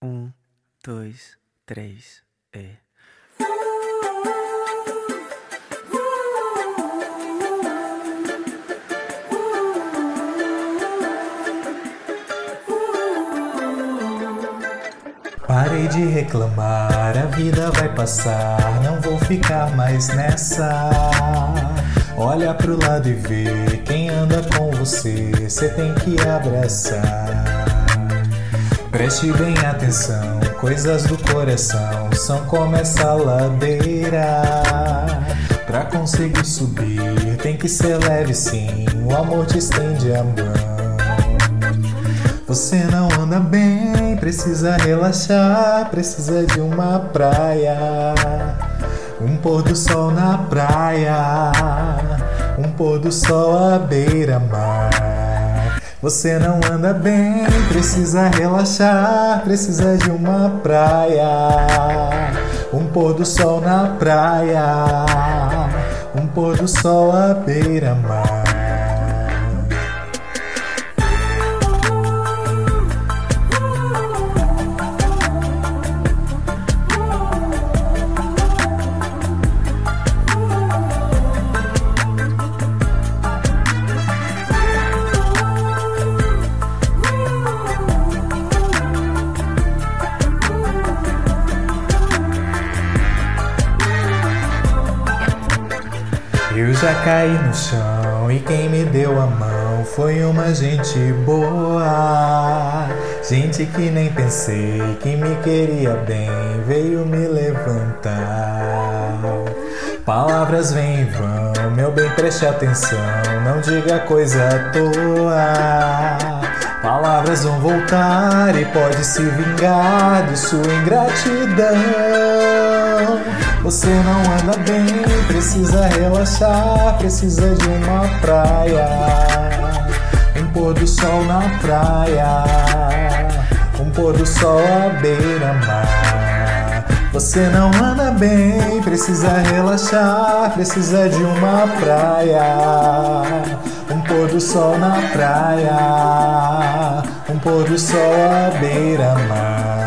Um, dois, três, e. Parei de reclamar, a vida vai passar, não vou ficar mais nessa. Olha pro lado e vê quem anda com você, cê tem que abraçar. Preste bem atenção, coisas do coração são como essa ladeira. Pra conseguir subir, tem que ser leve sim, o amor te estende a mão. Você não anda bem, precisa relaxar, precisa de uma praia. Um pôr do sol na praia, um pôr do sol à beira-mar. Você não anda bem, precisa relaxar, precisa de uma praia. Um pôr do sol na praia, um pôr do sol à beira-mar. Eu já caí no chão e quem me deu a mão foi uma gente boa. Gente que nem pensei que me queria bem veio me levantar. Palavras vêm e vão, meu bem, preste atenção, não diga coisa à toa. Palavras vão voltar e pode se vingar de sua ingratidão. Você não anda bem, precisa relaxar, precisa de uma praia. Um pôr do sol na praia, um pôr do sol à beira-mar. Você não anda bem, precisa relaxar, precisa de uma praia. Um pôr do sol na praia, um pôr do sol à beira-mar.